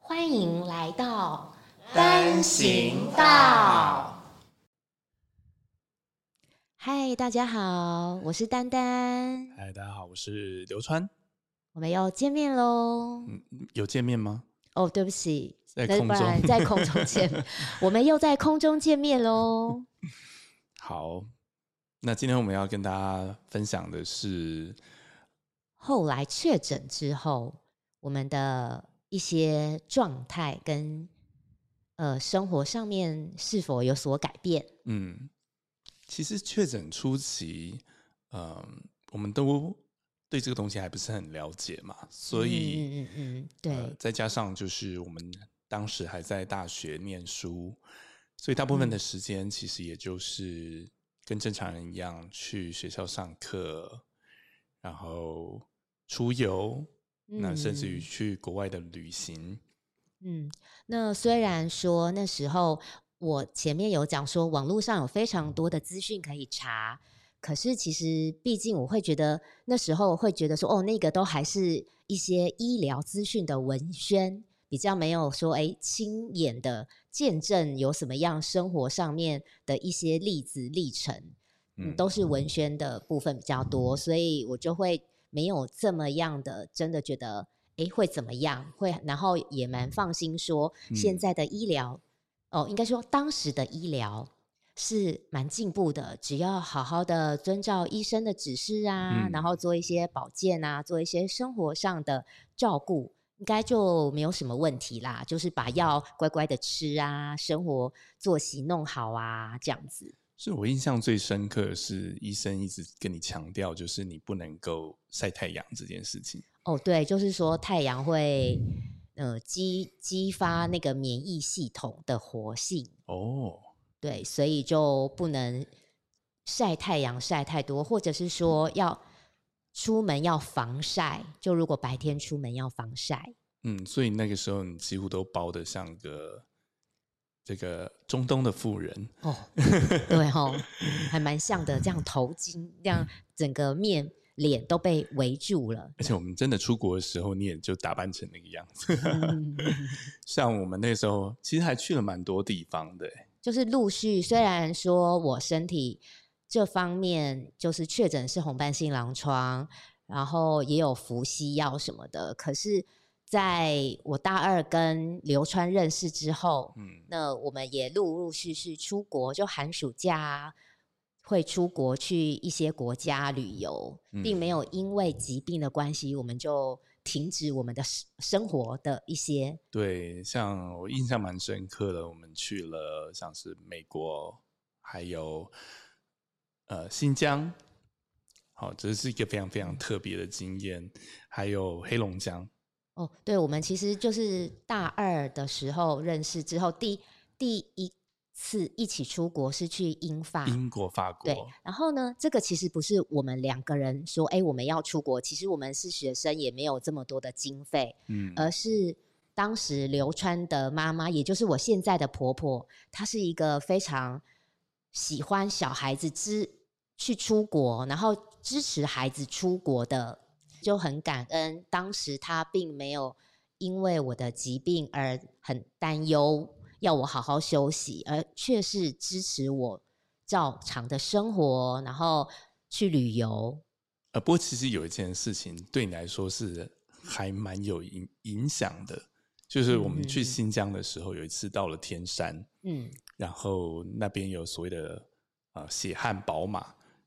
欢迎来到单行道。嗨，大家好，我是丹丹，嗨，大家好，我是刘川。我们又见面喽。嗯，有见面吗？哦，对不起，在空中。在空中见，我们又在空中见面喽。好，那今天我们要跟大家分享的是，后来确诊之后，我们的一些状态跟呃生活上面是否有所改变？嗯，其实确诊初期，嗯、我们都对这个东西还不是很了解嘛，所以，嗯嗯嗯嗯，对，呃，再加上就是我们当时还在大学念书，所以大部分嗯的时间其实也就是跟正常人一样去学校上课，然后出游，那甚至于嗯去国外的旅行。嗯，那虽然说那时候我前面有讲说网络上有非常多的资讯可以查，可是其实毕竟我会觉得那时候会觉得说哦，那个都还是一些医疗资讯的文宣，比较没有说哎亲眼的见证有什么样生活上面的一些例子历程。嗯，嗯都是文宣的部分比较多，所以我就会没有这么样的真的觉得，诶会怎么样？会，然后也蛮放心说，现嗯在的医疗，哦，应该说当时的医疗是蛮进步的，只要好好的遵照医生的指示啊，然嗯后做一些保健啊，做一些生活上的照顾。应该就没有什么问题啦，就是把药乖乖的吃啊，生活作息弄好啊，这样子。是我印象最深刻的是，医生一直跟你强调，就是你不能够晒太阳这件事情。哦，对，就是说太阳会呃激激发那个免疫系统的活性，哦，对，所以就不能晒太阳晒太多，或者是说要出门要防晒，就如果白天出门要防晒。嗯，所以那个时候你几乎都包的像个这个中东的妇人。哦，对哦，还蛮像的，这样头巾，这样整个面脸都被围住了。而且我们真的出国的时候，你也就打扮成那个样子。嗯 像我们那时候，其实还去了蛮多地方的欸。就是陆续，虽然说我身体这方面就是确诊是红斑性狼疮，然后也有服西药什么的，可是在我大二跟刘川认识之后，嗯，那我们也陆陆续续出国，就寒暑假啊会出国去一些国家旅游，并没有因为疾病的关系，我们就停止我们的生生活的一些对，像我印象蛮深刻的，我们去了像是美国，还有呃新疆，好，这是一个非常非常特别的经验，还有黑龙江。哦，对，我们其实就是大二的时候认识之后，第第一次一起出国是去英法。英国、法国，对，然后呢，这个其实不是我们两个人说，哎，我们要出国。其实我们是学生，也没有这么多的经费，嗯，而是当时刘川的妈妈，也就是我现在的婆婆，她是一个非常喜欢小孩子支去出国，然后支持孩子出国的，就很感恩。当时他并没有因为我的疾病而很担忧，要我好好休息，而却是支持我照常的生活，然后去旅游。呃，不过其实有一件事情对你来说是还蛮有影影响的，就是我们去新疆的时候，有一次到了天山，嗯然后那边有所谓的呃血汗宝马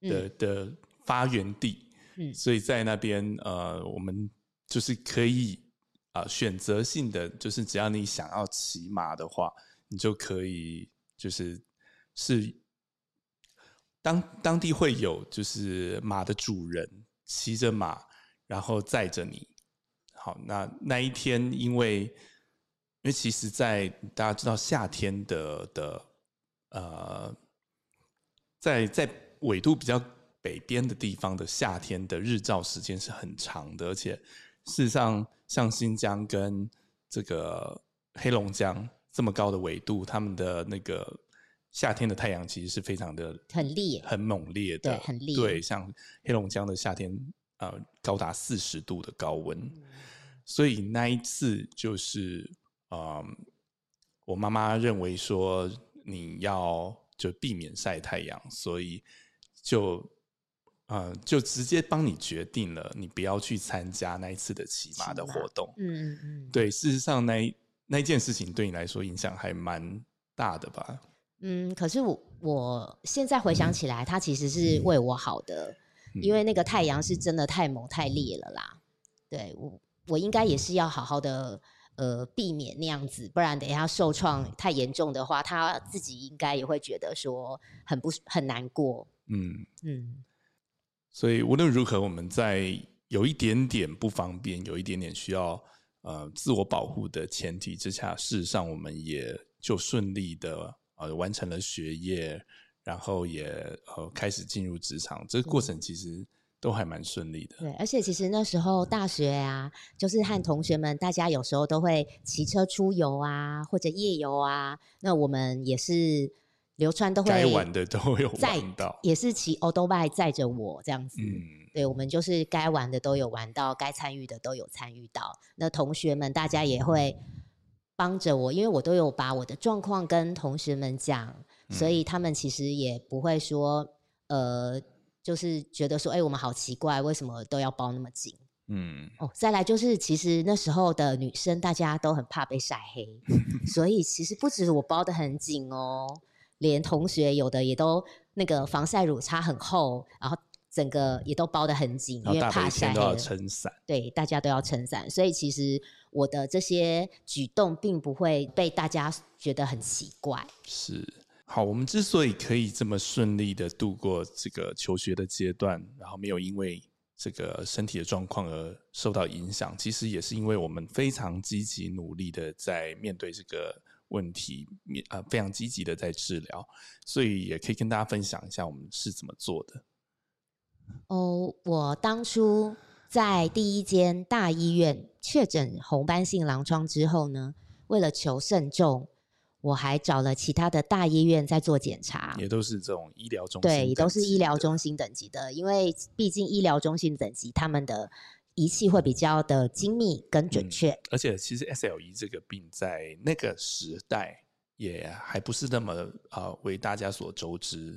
的、嗯的发源地，所以在那边呃，我们就是可以啊、选择性的，就是只要你想要骑马的话，你就可以就是是当当地会有就是马的主人骑着马，然后载着你。好，那那一天因为因为其实在，大家知道夏天的的呃，在在纬度比较北边的地方的夏天的日照时间是很长的，而且事实上，像新疆跟这个黑龙江这么高的纬度，他们的那个夏天的太阳其实是非常的很烈很猛烈的，对很烈对，像黑龙江的夏天，呃，高达四十度的高温。所以那一次就是，嗯，我妈妈认为说你要就避免晒太阳，所以就。呃，就直接帮你决定了，你不要去参加那一次的骑马的活动。嗯嗯嗯，对，事实上那那一件事情对你来说影响还蛮大的吧？嗯，可是我我现在回想起来，他其实是为我好的，嗯因为那个太阳是真的太猛太烈了啦。对我，我应该也是要好好的呃避免那样子，不然等一下受创太严重的话，他自己应该也会觉得说很不很难过。嗯，嗯所以无论如何，我们在有一点点不方便，有一点点需要呃自我保护的前提之下，事实上我们也就顺利的呃完成了学业，然后也呃开始进入职场，这个过程其实都还蛮顺利的。对，而且其实那时候大学啊，就是和同学们，大家有时候都会骑车出游啊，或者夜游啊。那我们也是流川都会该玩的都有载玩到，也是骑 o d o b i 载着我这样子。嗯，对，我们就是该玩的都有玩到，该参与的都有参与到。那同学们大家也会帮着我，因为我都有把我的状况跟同学们讲，所嗯以他们其实也不会说，呃，就是觉得说，哎、我们好奇怪，为什么都要包那么紧？嗯，哦，再来就是，其实那时候的女生大家都很怕被晒黑，所以其实不止我包的很紧哦，连同学有的也都那个防晒乳擦很厚，然后整个也都包得很紧，因为怕晒都要了。撑伞。对，大家都要撑伞，所以其实我的这些举动并不会被大家觉得很奇怪。是好，我们之所以可以这么顺利的度过这个求学的阶段，然后没有因为这个身体的状况而受到影响，其实也是因为我们非常积极努力的在面对这个问题，面呃非常积极的在治疗，所以也可以跟大家分享一下我们是怎么做的。哦，我当初在第一间大医院确诊红斑性狼疮之后呢，为了求慎重，我还找了其他的大医院在做检查。也都是这种医疗中心对，都是医疗中心等级的，因为毕竟医疗中心等级他们的仪器会比较的精密跟准嗯确。而且其实 SLE 这个病在那个时代也还不是那么呃为大家所周知，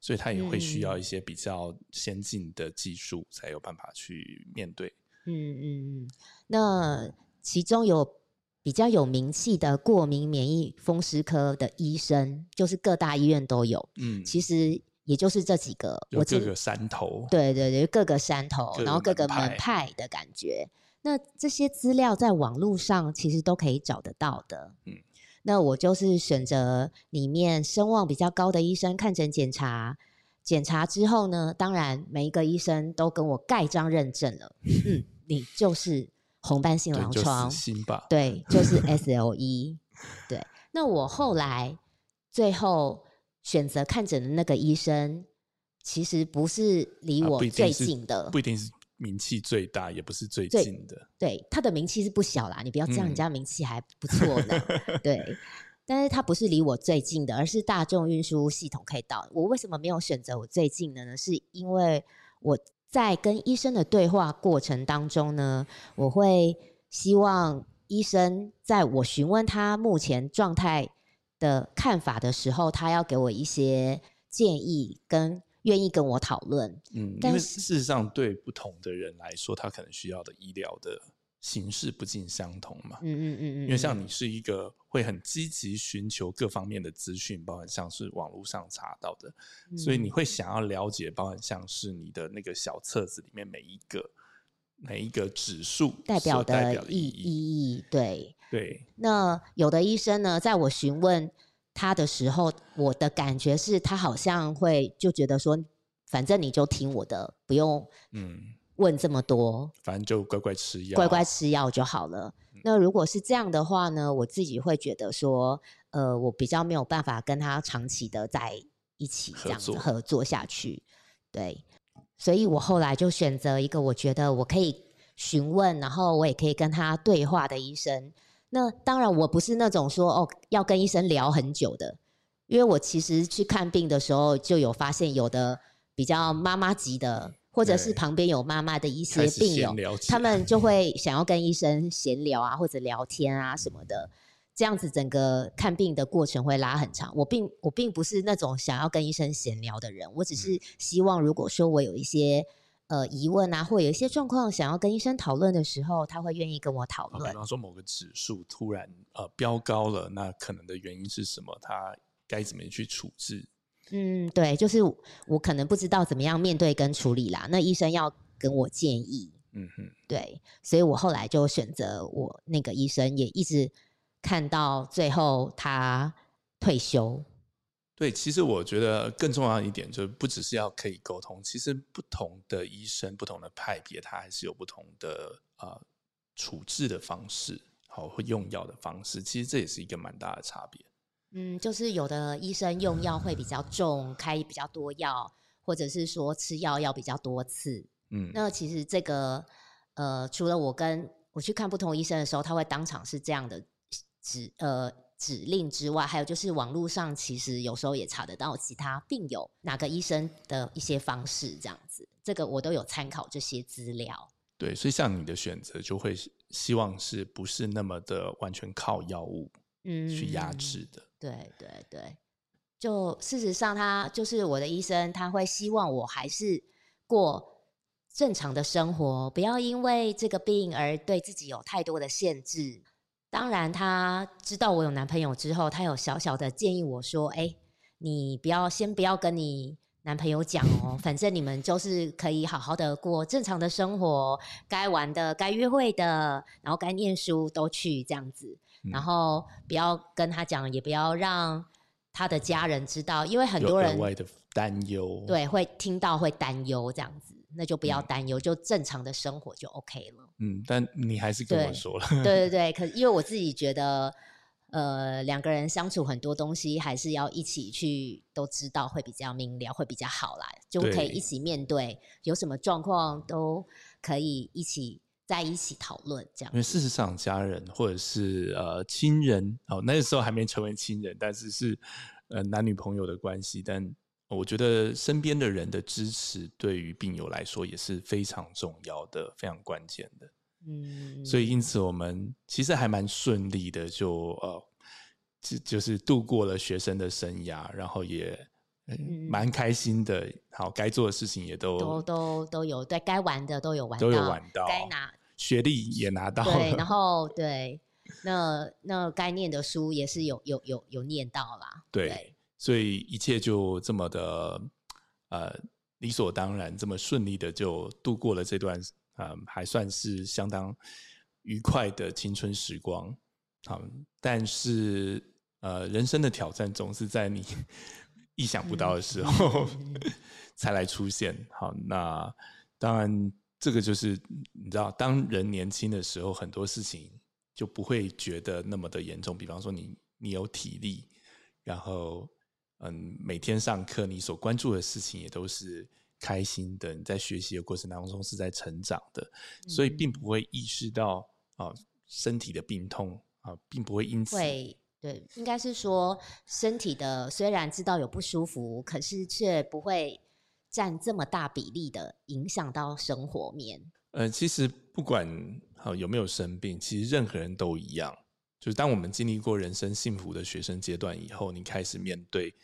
所以它也会需要嗯一些比较先进的技术才有办法去面对。嗯嗯嗯，那其中有比较有名气的过敏免疫风湿科的医生，就是各大医院都有。嗯，其实也就是这几个，我各个山头，对对对，各个山头，然后各个门派派的感觉。那这些资料在网络上其实都可以找得到的。嗯嗯，那我就是选择里面声望比较高的医生看诊检查。检查之后呢，当然每一个医生都跟我盖章认证了。嗯，你就是红斑性狼疮。对，就是 SLE。对，那我后来最后选择看诊的那个医生，其实不是离啊我最近的，不一定是名气最大，也不是最最近的。对他的名气是不小啦，你不要这样，嗯人家名气还不错呢。对，但是他不是离我最近的，而是大众运输系统可以到。我为什么没有选择我最近的呢？是因为我在跟医生的对话过程当中呢，我会希望医生在我询问他目前状态的看法的时候，他要给我一些建议跟愿意跟我讨论。嗯，因但是为事实上对不同的人来说，他可能需要的医疗的形式不尽相同嘛。嗯嗯嗯嗯，因为像你是一个会很积极寻求各方面的资讯，包含像是网络上查到的，所以你嗯会想要了解，包含像是你的那个小册子里面每一个每一个指数代表的。意义对。对，那有的医生呢，在我询问他的时候，我的感觉是他好像会就觉得说，反正你就听我的，不用嗯，问这么多，反正就乖乖吃药，乖乖吃药就好了。那如果是这样的话呢，我自己会觉得说，呃，我比较没有办法跟他长期的在一起这样子合作合作下去。对，所以我后来就选择一个我觉得我可以询问，然后我也可以跟他对话的医生。那当然，我不是那种说哦要跟医生聊很久的，因为我其实去看病的时候就有发现，有的比较妈妈级的，或或者是旁边有妈妈的一些病友他来们就会想要跟医生闲聊啊，或者聊天啊什么的。这样子整个看病的过程会拉很长。我并我并不是那种想要跟医生闲聊的人，我只嗯是希望如果说我有一些呃疑问啊，或有一些状况想要跟医生讨论的时候，他会愿意跟我讨论，比。方说某个指数突然呃飙高了，那可能的原因是什么？他该怎么去处置？嗯，对，就是我可能不知道怎么样面对跟处理啦，那医生要跟我建议。嗯哼，对，所以我后来就选择我那个医生，也一直看到最后他退休。对，其实我觉得更重要一点就是，不只是要可以沟通，其实不同的医生、不同的派别，它还是有不同的呃处置的方式，好，会用药的方式。其实这也是一个蛮大的差别。嗯，就是有的医生用药会比较重，开比较多药，或者是说吃药要比较多次。嗯，那其实这个呃，除了我跟我去看不同医生的时候，他会当场是这样的指呃指令之外，还有就是网络上其实有时候也查得到其他病友哪个医生的一些方式，这样子，这个我都有参考这些资料。对，所以像你的选择就会希望是不是那么的完全靠药物嗯，去压制的？对对对，就事实上，他就是我的医生，他会希望我还是过正常的生活，不要因为这个病而对自己有太多的限制。当然，他知道我有男朋友之后，他有小小的建议我说：“哎，你不要先不要跟你男朋友讲哦，反正你们就是可以好好的过正常的生活，该玩的、该约会的，然后该念书都去这样子。”然嗯后不要跟他讲，也不要让他的家人知道，因为很多人额外的担忧。，对会听到会担忧这样子，那就不要嗯担忧，就正常的生活就 OK 了。嗯，但你还是跟我说了，对对 对，可因为我自己觉得，呃，两个人相处很多东西还是要一起去都知道，会比较明了，会比较好啦，就可以一起面对，有什么状况都可以一起在一起讨论这样因为。事实上，家人或者是呃亲人，哦，那个时候还没成为亲人，但是是呃男女朋友的关系。但我觉得身边的人的支持，对于病友来说也是非常重要的、非常关键的。嗯，所以，因此我们其实还蛮顺利的就，呃，就就是度过了学生的生涯，然后也蛮开心的。好，该做的事情也都都都都有，对该玩的都有玩到，都有玩到该拿学历也拿到对，然了。后对，那那该念的书也是有有有有念到啦，对，所以一切就这么的呃理所当然，这么顺利的就度过了这段呃还算是相当愉快的青春时光。好，但是呃人生的挑战总是在你 意想不到的时候、嗯 才来出现。好，那当然这个就是你知道，当人年轻的时候，很多事情就不会觉得那么的严重。比方说你你有体力，然后嗯每天上课，你所关注的事情也都是开心的，你在学习的过程当中是在成长的，所以并不会意识到啊、身体的病痛啊、并不会因此会对，应该是说身体的虽然知道有不舒服，可是却不会占这么大比例的影响到生活面。呃，其实不管好有没有生病，其实任何人都一样。就是当我们经历过人生幸福的学生阶段以后，你开始面对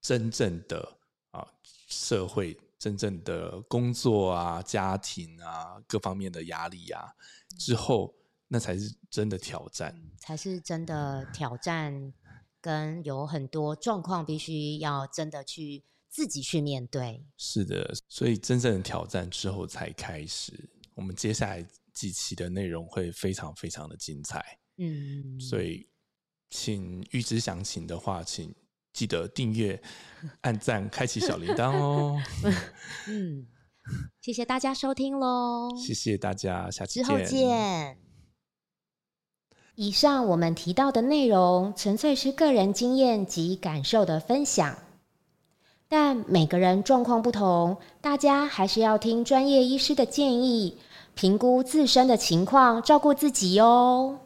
真正的啊社会、真正的工作啊、家庭啊各方面的压力啊之后，那才是真的挑战。才是真的挑战，跟有很多状况必须要真的去自己去面对。是的，所以真正的挑战之后才开始。我们接下来几期的内容会非常非常的精彩。嗯，所以，请预知详情的话，请记得订阅、按赞、开启小铃铛哦。嗯，谢谢大家收听喽，谢谢大家，下期之后见。以上我们提到的内容，纯粹是个人经验及感受的分享，但每个人状况不同，大家还是要听专业医师的建议，评估自身的情况，照顾自己哦。